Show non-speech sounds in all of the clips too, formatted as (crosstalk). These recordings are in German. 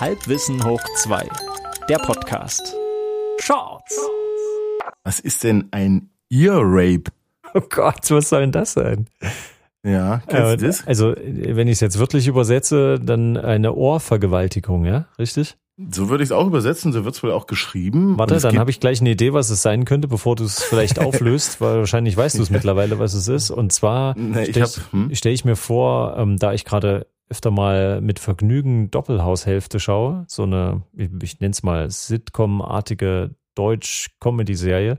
Halbwissen hoch 2. Der Podcast. Shorts. Was ist denn ein Ear Rape? Oh Gott, was soll denn das sein? Ja, kennst du das? Also, wenn ich es jetzt wörtlich übersetze, dann eine Ohrvergewaltigung, ja? Richtig? So würde ich es auch übersetzen, so wird es wohl auch geschrieben. Warte, dann habe ich gleich eine Idee, was es sein könnte, bevor du es vielleicht auflöst, (laughs) weil wahrscheinlich weißt du es mittlerweile, was es ist. Und zwar Nee, ich stelle hab- hm? stell ich mir vor, ähm, da ich gerade öfter mal mit Vergnügen Doppelhaushälfte schaue, so eine, ich, nenne es mal Sitcom-artige Deutsch-Comedy-Serie.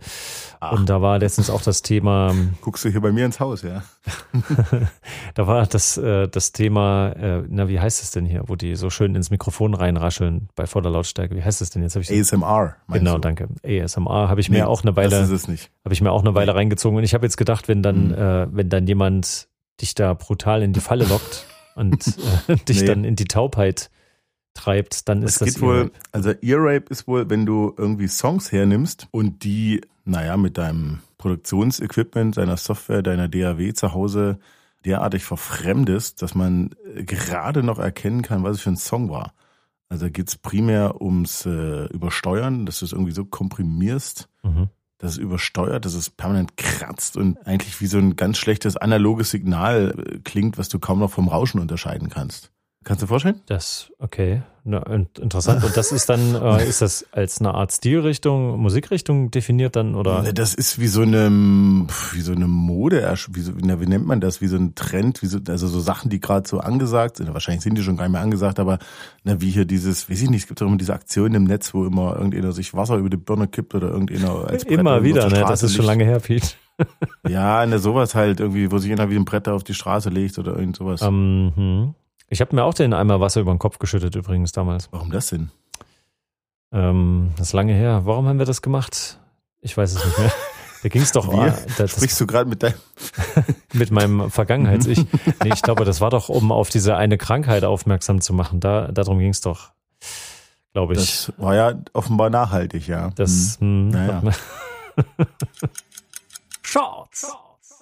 Ach. Und da war letztens auch das Thema, Guckst du hier bei mir ins Haus, ja? (laughs) da war das, äh, das Thema, äh, na, wie heißt es denn hier, wo die so schön ins Mikrofon reinrascheln bei voller Lautstärke. Wie heißt es denn jetzt? Ich ASMR. meinst Genau, du? danke. ASMR habe ich Nee, mir auch eine Weile, Das ist es nicht. habe ich mir auch eine Weile reingezogen. Und ich habe jetzt gedacht, wenn dann, Mhm. äh, wenn dann jemand dich da brutal in die Falle lockt und (laughs) äh, dich Nee. dann in die Taubheit treibt, dann Es ist das geht wohl, also Ear Rape ist wohl, wenn du irgendwie Songs hernimmst und die, naja, mit deinem Produktionsequipment, deiner Software, deiner DAW zu Hause derartig verfremdest, dass man äh, gerade noch erkennen kann, was es für ein Song war. Also da geht's primär ums äh, Übersteuern, dass du es irgendwie so komprimierst, Mhm. Dass es übersteuert, dass es permanent kratzt und eigentlich wie so ein ganz schlechtes analoges Signal äh, klingt, was du kaum noch vom Rauschen unterscheiden kannst. Kannst du dir vorstellen? Das, okay, na, in- interessant. Und das ist dann, äh, ist das als eine Art Stilrichtung, Musikrichtung definiert dann oder? Das ist wie so eine, wie so eine Mode, wie, so, wie nennt man das, wie so ein Trend, wie so, also so Sachen, die gerade so angesagt sind. Wahrscheinlich sind die schon gar nicht mehr angesagt, aber na, wie hier dieses, weiß ich nicht, es gibt doch immer diese Aktionen im Netz, wo immer irgendeiner sich Wasser über die Birne kippt oder irgendeiner als Brett Immer wieder, ne? Das ist schon lange her, Pete. Ja, ne, sowas halt irgendwie, wo sich einer wie ein Brett auf die Straße legt oder irgend sowas. Ähm, hm. Ich habe mir auch den Eimer Wasser über den Kopf geschüttet übrigens damals. Warum das denn? Ähm, das ist lange her. Warum haben wir das gemacht? Ich weiß es nicht mehr. (laughs) Da ging es doch Wir? ah, das, Sprichst du gerade mit deinem, (laughs) mit meinem Vergangenheits-Ich. (laughs) Nee, ich glaube, das war doch, um auf diese eine Krankheit aufmerksam zu machen. Da, darum ging es doch, glaube ich. das war ja offenbar nachhaltig, ja. Das, hm, Naja. Shorts.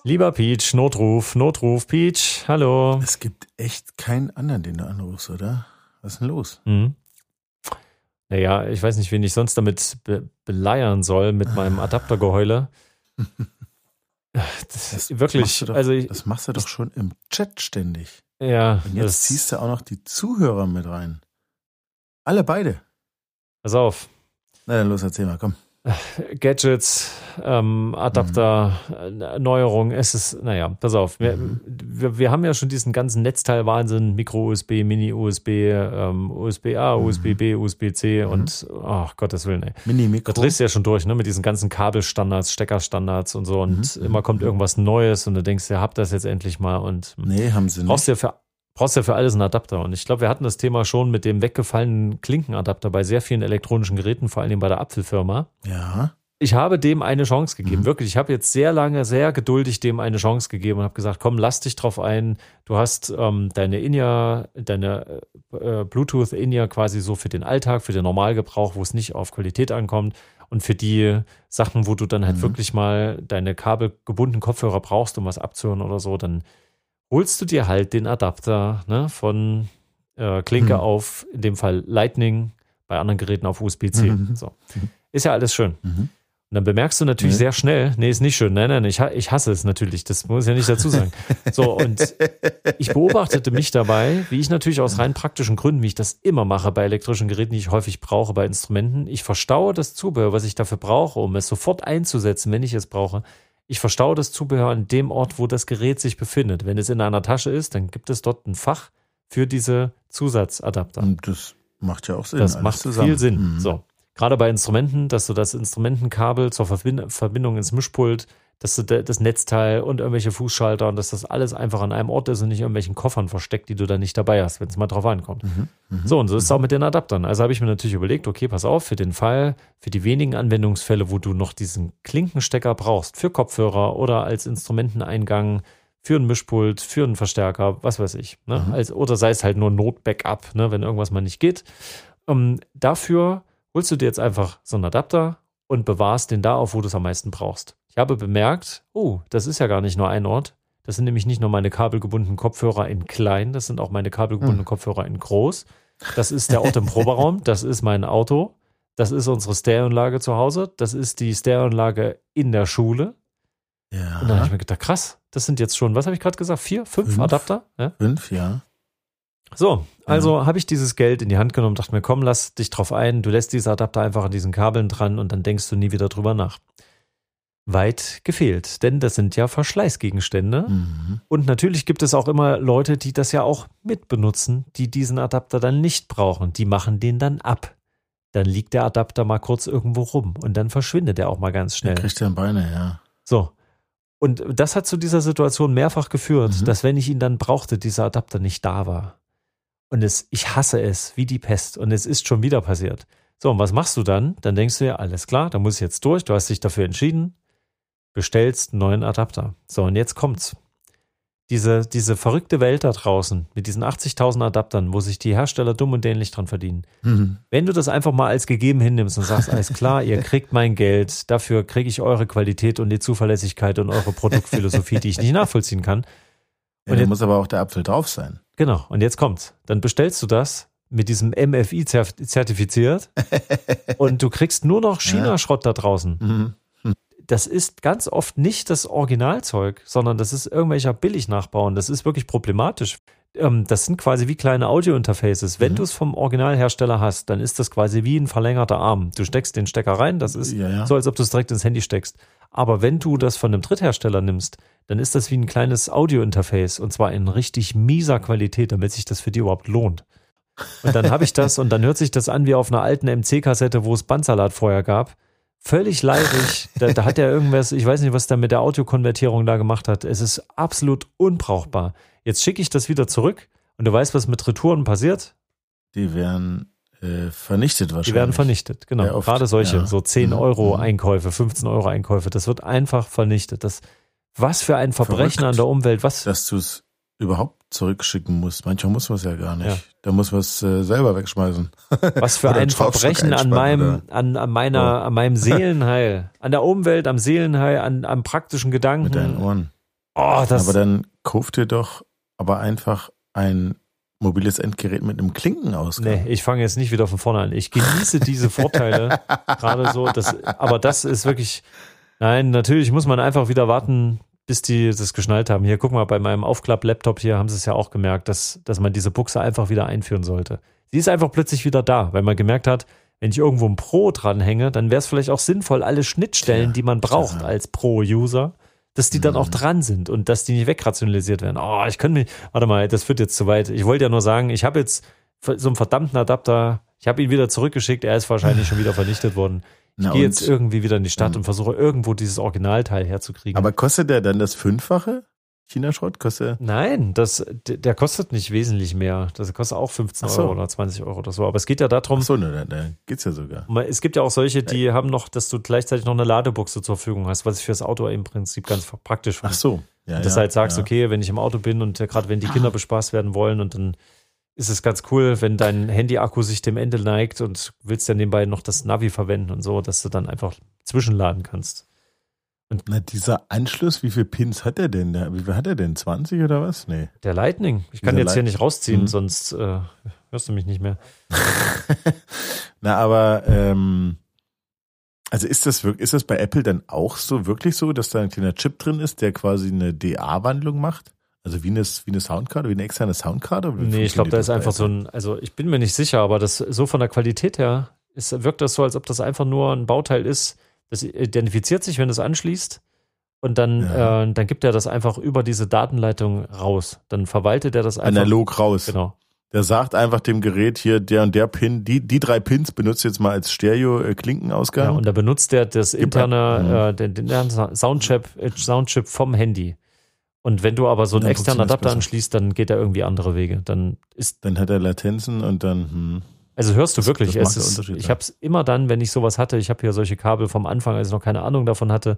Lieber Peach, Notruf, Notruf, Peach, hallo. Es gibt echt keinen anderen, den du anrufst, oder? Was ist denn los? Hm. Naja, ich weiß nicht, wen ich sonst damit be beleiern soll mit (laughs) meinem Adaptergeheule. Das ist wirklich, machst du doch, also ich, das machst du doch schon im Chat ständig. ja, Und jetzt das, ziehst du auch noch die Zuhörer mit rein. Alle beide. pass auf. Na dann los, erzähl mal, komm. Gadgets, ähm, Adapter, Mhm. äh, Neuerungen, es ist, naja, pass auf. Wir, wir, wir haben ja schon diesen ganzen Netzteil-Wahnsinn, Micro-USB, Mini-USB, ähm, USB-A, Mhm. USB-B, USB-C und, ach Gottes Willen, ey. Mini-Mikro. Da drehst du ja schon durch, ne, mit diesen ganzen Kabelstandards, Steckerstandards und so und Mhm. immer kommt irgendwas Neues und du denkst, ja, hab das jetzt endlich mal und Nee, haben sie brauchst nicht. ja für brauchst ja für alles einen Adapter. Und ich glaube, wir hatten das Thema schon mit dem weggefallenen Klinkenadapter bei sehr vielen elektronischen Geräten, vor allem bei der Apfelfirma. Ja. Ich habe dem eine Chance gegeben. Mhm. Wirklich, ich habe jetzt sehr lange, sehr geduldig dem eine Chance gegeben und habe gesagt, komm, lass dich drauf ein. Du hast ähm, deine In-Ear, deine äh, Bluetooth In-Ear quasi so für den Alltag, für den Normalgebrauch, wo es nicht auf Qualität ankommt. Und für die Sachen, wo du dann halt Mhm. wirklich mal deine kabelgebundenen Kopfhörer brauchst, um was abzuhören oder so, dann holst du dir halt den Adapter ne, von äh, Klinke Mhm. auf, in dem Fall Lightning, bei anderen Geräten auf USB-C. Mhm. So. Ist ja alles schön. Mhm. Und dann bemerkst du natürlich Nee. sehr schnell, nee, ist nicht schön, nein, nein, ich, ich hasse es natürlich, das muss ich ja nicht dazu sagen. So, und ich beobachtete mich dabei, wie ich natürlich aus rein praktischen Gründen, wie ich das immer mache bei elektrischen Geräten, die ich häufig brauche, bei Instrumenten, ich verstaue das Zubehör, was ich dafür brauche, um es sofort einzusetzen, wenn ich es brauche. Ich verstaue das Zubehör an dem Ort, wo das Gerät sich befindet. Wenn es in einer Tasche ist, dann gibt es dort ein Fach für diese Zusatzadapter. Und das macht ja auch Sinn. Das macht zusammen. viel Sinn. Mhm. So. Gerade bei Instrumenten, dass du das Instrumentenkabel zur Verbind Verbindung ins Mischpult, dass du das Netzteil und irgendwelche Fußschalter und dass das alles einfach an einem Ort ist und nicht in irgendwelchen Koffern versteckt, die du dann nicht dabei hast, wenn es mal drauf ankommt. Mhm. Mhm. So, und so ist es auch mit den Adaptern. Also habe ich mir natürlich überlegt, okay, pass auf, für den Fall, für die wenigen Anwendungsfälle, wo du noch diesen Klinkenstecker brauchst, für Kopfhörer oder als Instrumenteneingang, für ein Mischpult, für einen Verstärker, was weiß ich. Ne? Mhm. Als, oder sei es halt nur Not-Backup, ne? wenn irgendwas mal nicht geht. Ähm, dafür holst du dir jetzt einfach so einen Adapter und bewahrst den da auf, wo du es am meisten brauchst. Ich habe bemerkt, oh, das ist ja gar nicht nur ein Ort. Das sind nämlich nicht nur meine kabelgebundenen Kopfhörer in klein, das sind auch meine kabelgebundenen Hm. Kopfhörer in groß. Das ist der Ort im Proberaum. Das ist mein Auto. Das ist unsere Stereoanlage zu Hause. Das ist die Stereoanlage in der Schule. Ja. Und dann habe ich mir gedacht, krass, das sind jetzt schon, was habe ich gerade gesagt? Vier, fünf, Fünf. Adapter? Ja? Fünf, ja. So, also habe ich dieses Geld in die Hand genommen, dachte mir, komm, lass dich drauf ein, du lässt diese Adapter einfach an diesen Kabeln dran und dann denkst du nie wieder drüber nach. Weit gefehlt, denn das sind ja Verschleißgegenstände. Mhm. Und natürlich gibt es auch immer Leute, die das ja auch mitbenutzen, die diesen Adapter dann nicht brauchen. Die machen den dann ab. Dann liegt der Adapter mal kurz irgendwo rum und dann verschwindet er auch mal ganz Der schnell. kriegt ja Beine, ja. So. Und das hat zu dieser Situation mehrfach geführt, Mhm. dass wenn ich ihn dann brauchte, dieser Adapter nicht da war. Und es, ich hasse es wie die Pest. Und es ist schon wieder passiert. So, und was machst du dann? Dann denkst du ja, alles klar, da muss ich jetzt durch. Du hast dich dafür entschieden, bestellst einen neuen Adapter. So, und jetzt kommt's. Diese, diese verrückte Welt da draußen mit diesen 80.000 Adaptern, wo sich die Hersteller dumm und dämlich dran verdienen. Mhm. Wenn du das einfach mal als gegeben hinnimmst und sagst, alles klar, ihr (laughs) kriegt mein Geld, dafür kriege ich eure Qualität und die Zuverlässigkeit und eure Produktphilosophie, die ich nicht nachvollziehen kann. Ja, Und da jetzt- muss aber auch der Apfel drauf sein. Genau, und jetzt kommt's. Dann bestellst du das mit diesem MFI zertifiziert (laughs) und du kriegst nur noch China-Schrott da draußen. Mhm. Das ist ganz oft nicht das Originalzeug, sondern das ist irgendwelcher Billig-Nachbau und das ist wirklich problematisch. Ähm, Das sind quasi wie kleine Audio-Interfaces. Wenn Mhm. du es vom Originalhersteller hast, dann ist das quasi wie ein verlängerter Arm. Du steckst den Stecker rein, das ist Ja, ja. so, als ob du es direkt ins Handy steckst. Aber wenn du das von einem Dritthersteller nimmst, dann ist das wie ein kleines Audio-Interface und zwar in richtig mieser Qualität, damit sich das für die überhaupt lohnt. Und dann habe ich das und dann hört sich das an wie auf einer alten MC-Kassette, wo es Bandsalat vorher gab. Völlig leidig. Da, da hat er irgendwas, ich weiß nicht, was der mit der Audiokonvertierung da gemacht hat. Es ist absolut unbrauchbar. Jetzt schicke ich das wieder zurück und du weißt, was mit Retouren passiert? Die werden äh, vernichtet wahrscheinlich. Die werden vernichtet, genau. Ja, oft, Gerade solche, ja. so 10 Mhm, Euro mhm. Einkäufe, 15 Euro Einkäufe, das wird einfach vernichtet. Das, was für ein Verbrechen Verrückt. an der Umwelt, was, Dass du es überhaupt zurückschicken musst. Manchmal muss man es ja gar nicht. Ja. Da muss man es äh, selber wegschmeißen. (laughs) was für ein Verbrechen an meinem, an, an meiner, Ja. an meinem Seelenheil, an der Umwelt, am Seelenheil, an, am praktischen Gedanken. Mit deinen Ohren. Oh, das, aber dann kauf dir doch aber einfach ein mobiles Endgerät mit einem Klinkenausgang. Nee, ich fange jetzt nicht wieder von vorne an. Ich genieße diese Vorteile (laughs) gerade so. Das, aber das ist wirklich. Nein, natürlich muss man einfach wieder warten, bis die das geschnallt haben. Hier, guck mal, bei meinem Aufklapp-Laptop hier haben sie es ja auch gemerkt, dass, dass man diese Buchse einfach wieder einführen sollte. Sie ist einfach plötzlich wieder da, weil man gemerkt hat, wenn ich irgendwo ein Pro dranhänge, dann wäre es vielleicht auch sinnvoll, alle Schnittstellen, Tja, die man braucht tja. als Pro-User, dass die dann auch dran sind und dass die nicht wegrationalisiert werden. Oh, ich könnte mich, warte mal, das führt jetzt zu weit. Ich wollte ja nur sagen, ich habe jetzt so einen verdammten Adapter, ich habe ihn wieder zurückgeschickt, er ist wahrscheinlich schon wieder vernichtet worden. Ich gehe jetzt irgendwie wieder in die Stadt und versuche irgendwo dieses Originalteil herzukriegen. Aber kostet der dann das Fünffache? China-Schrott? Kostet Nein, das, der kostet nicht wesentlich mehr. Das kostet auch 15 Ach so. Euro oder 20 Euro oder so. Aber es geht ja darum, Ach so, ne, da, da geht's ja sogar. Es gibt ja auch solche, die haben noch, dass du gleichzeitig noch eine Ladebuchse zur Verfügung hast, was ich fürs Auto im Prinzip ganz praktisch finde. Ach so. Ja, dass ja, du halt sagst, ja. okay, wenn ich im Auto bin und äh, gerade wenn die Kinder bespaßt werden wollen und dann ist es ganz cool, wenn dein Handy-Akku sich dem Ende neigt und willst dann nebenbei noch das Navi verwenden und so, dass du dann einfach zwischenladen kannst. Na, dieser Anschluss, wie viele Pins hat er denn? Wie viel hat er denn? 20 oder was? Nee. Der Lightning, ich kann Dieser jetzt hier Light- nicht rausziehen, Mhm. sonst äh, hörst du mich nicht mehr. (laughs) Na, aber ähm, also ist das wirklich, ist das bei Apple dann auch so wirklich so, dass da ein kleiner Chip drin ist, der quasi eine DA-Wandlung macht? Also wie eine, wie eine Soundkarte, wie eine externe Soundkarte? Nee, ich glaube, da ist einfach so ein, also ich bin mir nicht sicher, aber das so von der Qualität her ist, wirkt das so, als ob das einfach nur ein Bauteil ist. Das identifiziert sich, wenn es anschließt. Und dann, Ja. äh, dann gibt er das einfach über diese Datenleitung raus. Dann verwaltet er das einfach. analog raus. Genau. Der sagt einfach dem Gerät hier, der und der Pin, die, die drei Pins benutzt jetzt mal als Ja, Stereo-Klinkenausgang. und da benutzt er das interne, äh, den, den Soundchip, Soundchip vom Handy. Und wenn du aber so einen Dann externen Adapter anschließt, dann geht er irgendwie andere Wege. Dann ist dann hat er Latenzen und dann, hm. Also hörst du wirklich, das es ist, ich habe es immer dann, wenn ich sowas hatte, ich habe hier solche Kabel vom Anfang, als ich noch keine Ahnung davon hatte,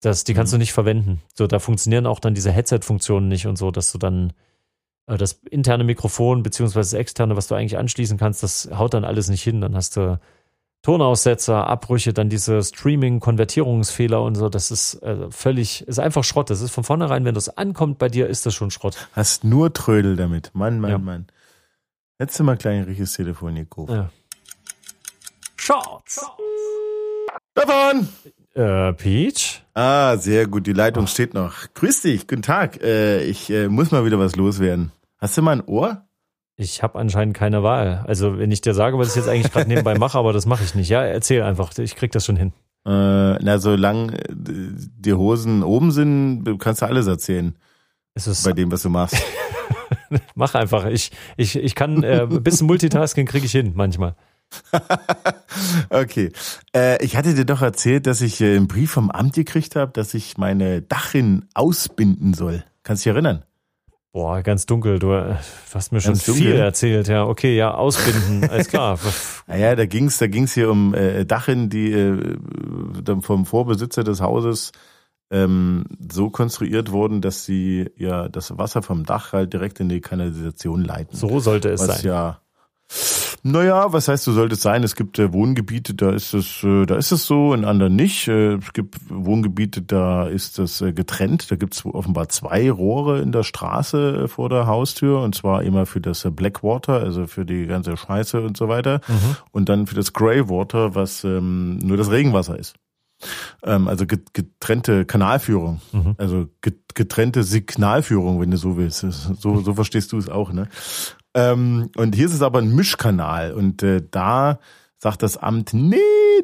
dass die kannst Mhm. du nicht verwenden. So, da funktionieren auch dann diese Headset-Funktionen nicht und so, dass du dann äh, das interne Mikrofon beziehungsweise das externe, was du eigentlich anschließen kannst, das haut dann alles nicht hin. Dann hast du Tonaussetzer, Abbrüche, dann diese Streaming-Konvertierungsfehler und so. Das ist äh, völlig, ist einfach Schrott. Das ist von vornherein, wenn das ankommt bei dir, ist das schon Schrott. Hast nur Trödel damit. Mann, Mann, Ja. Mann. Hättest du mal gleich ein richtiges Telefon gekauft. Ja. Shorts. Davon! Äh, Peach? Ah, sehr gut, die Leitung steht noch. Grüß dich, guten Tag. Äh, ich äh, muss mal wieder was loswerden. Hast du mal ein Ohr? Ich habe anscheinend keine Wahl. Also wenn ich dir sage, was ich jetzt eigentlich gerade nebenbei mache, aber das mache ich nicht. Ja, erzähl einfach. Ich krieg das schon hin. Äh, na, solange äh, die Hosen oben sind, kannst du alles erzählen Es ist, bei dem, was du machst. (laughs) mach einfach. Ich, ich, ich kann äh, ein bisschen Multitasking kriege ich hin manchmal. (laughs) okay. Äh, ich hatte dir doch erzählt, dass ich äh, einen Brief vom Amt gekriegt habe, dass ich meine Dachin ausbinden soll. Kannst du dich erinnern? Boah, ganz dunkel. Du, äh, du hast mir schon Ganz dunkel? viel erzählt. Ja, okay, ja, ausbinden. (laughs) Alles klar. Naja, da ging's, da ging's hier um äh, Dachin, die äh, vom Vorbesitzer des Hauses ähm, so konstruiert wurden, dass sie ja das Wasser vom Dach halt direkt in die Kanalisation leiten. So sollte es was sein. ja naja, was heißt, so sollte es sein? Es gibt äh, Wohngebiete, da ist es, äh, da ist es so, in anderen nicht. Äh, es gibt Wohngebiete, da ist das getrennt. Da gibt es offenbar zwei Rohre in der Straße vor der Haustür, und zwar immer für das Blackwater, also für die ganze Scheiße und so weiter, Mhm. und dann für das Greywater, was ähm, nur das Regenwasser ist. Ähm, also get- getrennte Kanalführung, Mhm. also get- getrennte Signalführung, wenn du so willst. (laughs) So, so verstehst du es auch, ne? Ähm, und hier ist es aber ein Mischkanal und äh, da sagt das Amt, nee,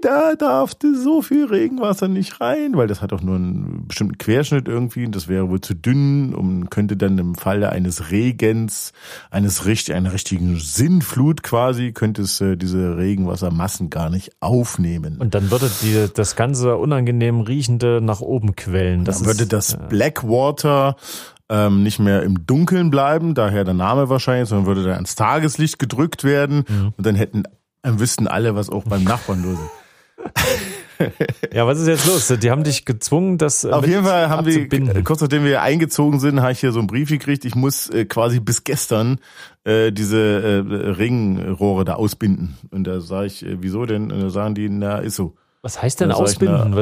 da darf so viel Regenwasser nicht rein, weil das hat auch nur einen bestimmten Querschnitt irgendwie und das wäre wohl zu dünn und könnte dann im Falle eines Regens, eines richtig, einer richtigen Sinnflut quasi, könnte es äh, diese Regenwassermassen gar nicht aufnehmen. Und dann würde die, das ganze unangenehm riechende nach oben quellen. Das dann würde ist, das Blackwater ähm, nicht mehr im Dunkeln bleiben, daher der Name wahrscheinlich, sondern würde dann ans Tageslicht gedrückt werden Mhm. und dann hätten dann wüssten alle, was auch beim Nachbarn los ist. (laughs) Ja, was ist jetzt los? Die haben dich gezwungen, das äh, Auf jeden Fall haben wir, abzubinden. kurz nachdem wir eingezogen sind, habe ich hier so einen Brief gekriegt, ich muss äh, quasi bis gestern äh, diese äh, Regenrohre da ausbinden. Und da sage ich, äh, wieso denn? Und da sagen die, na, ist so. Was heißt denn ausbinden?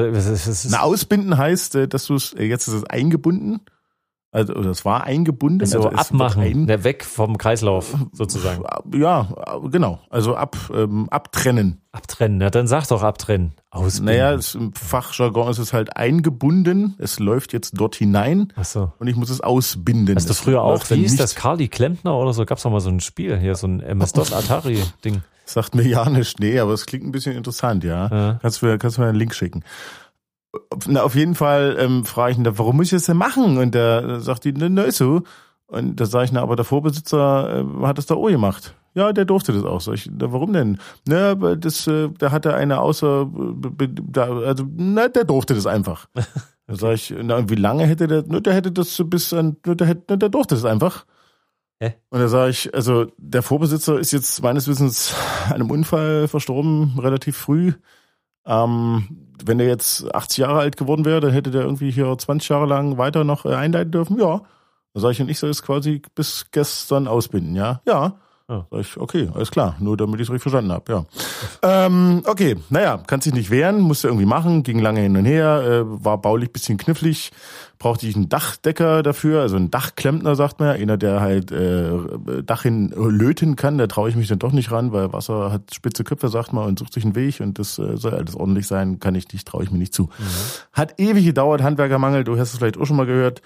Na, ausbinden heißt, äh, dass du es, äh, jetzt ist es eingebunden, also es war eingebunden. also es wird abmachen, ein- ne, weg vom Kreislauf sozusagen. Ja, genau. Also ab, ähm, abtrennen. Abtrennen, na dann sag doch abtrennen. Ausbinden. Naja, es, im Fachjargon ist es halt eingebunden. Es läuft jetzt dort hinein Ach so. und ich muss es ausbinden. Hast du Es früher auch, wie hieß das, Carly Klempner oder so? Gab's doch mal so ein Spiel hier, so ein MS-DOS Atari-Ding. Sagt mir ja nicht, nee, aber es klingt ein bisschen interessant, ja. Ja. Kannst du mir, kannst du mir einen Link schicken. Na, auf jeden Fall ähm, frage ich ihn, da, warum muss ich das denn machen? Und da sagt die, na ist so. Und da sage ich, na, aber der Vorbesitzer äh, hat das da auch gemacht. Ja, der durfte das auch. Sag ich, na, warum denn? Na, aber das, äh, da hatte eine außer, be- da, also, na, der durfte das einfach. (laughs) Da sage ich, na, und wie lange hätte der, na, der hätte das bis an, na, der, hätte, na, der durfte das einfach. Hä? Und da sage ich, also der Vorbesitzer ist jetzt meines Wissens an einem Unfall verstorben, relativ früh. Ähm, wenn er jetzt 80 Jahre alt geworden wäre, dann hätte der irgendwie hier 20 Jahre lang weiter noch äh, einleiten dürfen. Ja. Da sage ich, und ich soll es quasi bis gestern ausbinden, ja? Ja. Ja. Ich, okay, alles klar, nur damit ich es richtig verstanden habe, ja. Ähm, okay, naja, kann sich nicht wehren, musste irgendwie machen, ging lange hin und her, äh, war baulich bisschen knifflig, brauchte ich einen Dachdecker dafür, also einen Dachklempner, sagt man ja, einer, der halt äh, Dach hin löten kann, da traue ich mich dann doch nicht ran, weil Wasser hat spitze Köpfe, sagt man, und sucht sich einen Weg und das äh, soll alles ordentlich sein, kann ich nicht, traue ich mir nicht zu. Hat ewig gedauert, Handwerkermangel, du hast es vielleicht auch schon mal gehört.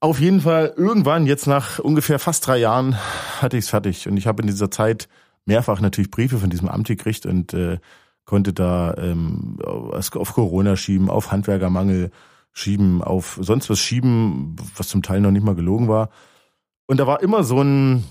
Auf jeden Fall, irgendwann, jetzt nach ungefähr fast drei Jahren, hatte ich es fertig. Und ich habe in dieser Zeit mehrfach natürlich Briefe von diesem Amt gekriegt und äh, konnte da ähm, auf Corona schieben, auf Handwerkermangel schieben, auf sonst was schieben, was zum Teil noch nicht mal gelogen war. Und da war immer so ein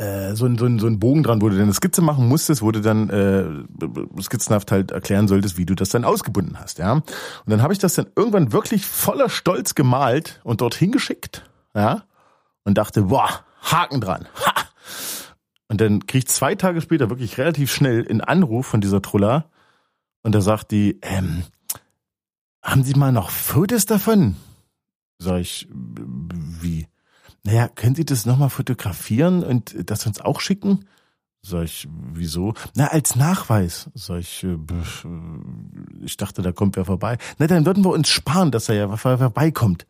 äh, so ein, so, ein, so ein Bogen dran, wo du dann eine Skizze machen musstest, wo du dann äh, skizzenhaft halt erklären solltest, wie du das dann ausgebunden hast, ja. Und dann habe ich das dann irgendwann wirklich voller Stolz gemalt und dorthin geschickt, ja, und dachte, boah, Haken dran. (laughs) Ha! Und dann krieg ich zwei Tage später wirklich relativ schnell einen Anruf von dieser Trulla und da sagt die, ähm, haben Sie mal noch Fotos davon? Sag ich, wie? Naja, können Sie das nochmal fotografieren und das uns auch schicken? Sag ich, wieso? Na, als Nachweis. Sag ich, äh, äh, ich dachte, da kommt wer vorbei. Na, dann würden wir uns sparen, dass er ja vorbeikommt.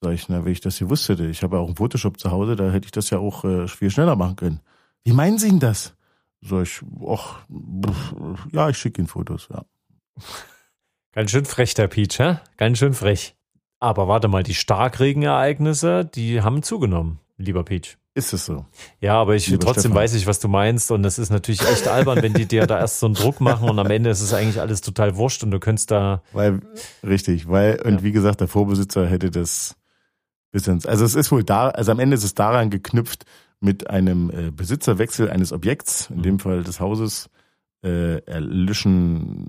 Sag ich, na, wenn ich das gewusst hätte. Ich habe ja auch einen Photoshop zu Hause, da hätte ich das ja auch äh, viel schneller machen können. Wie meinen Sie denn das? Sag ich, ach, ja, ich schicke Ihnen Fotos, ja. Ganz schön frech, der Peach, hä? Ganz schön frech. Aber warte mal, die Starkregenereignisse, die haben zugenommen, lieber Peach. Ist es so? Ja, aber ich Lieber trotzdem Stefan. weiß ich, was du meinst. Und es ist natürlich echt albern, wenn die dir da erst so einen Druck machen und am Ende ist es eigentlich alles total wurscht und du könntest da. Weil, richtig, weil, und Ja. wie gesagt, der Vorbesitzer hätte das bis ins, also es ist wohl da, also am Ende ist es daran geknüpft, mit einem äh, Besitzerwechsel eines Objekts, in Mhm. dem Fall des Hauses, äh, erlischen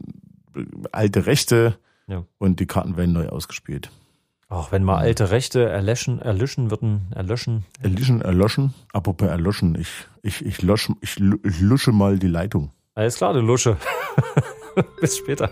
äh, alte Rechte Ja. und die Karten werden neu ausgespielt. Auch wenn mal alte Rechte erlöschen, erlöschen würden, erlöschen. Erlischen, erloschen. Apropos erloschen, ich, ich, ich, losch, ich, ich lusche mal die Leitung. Alles klar, du Lusche. (laughs) Bis später.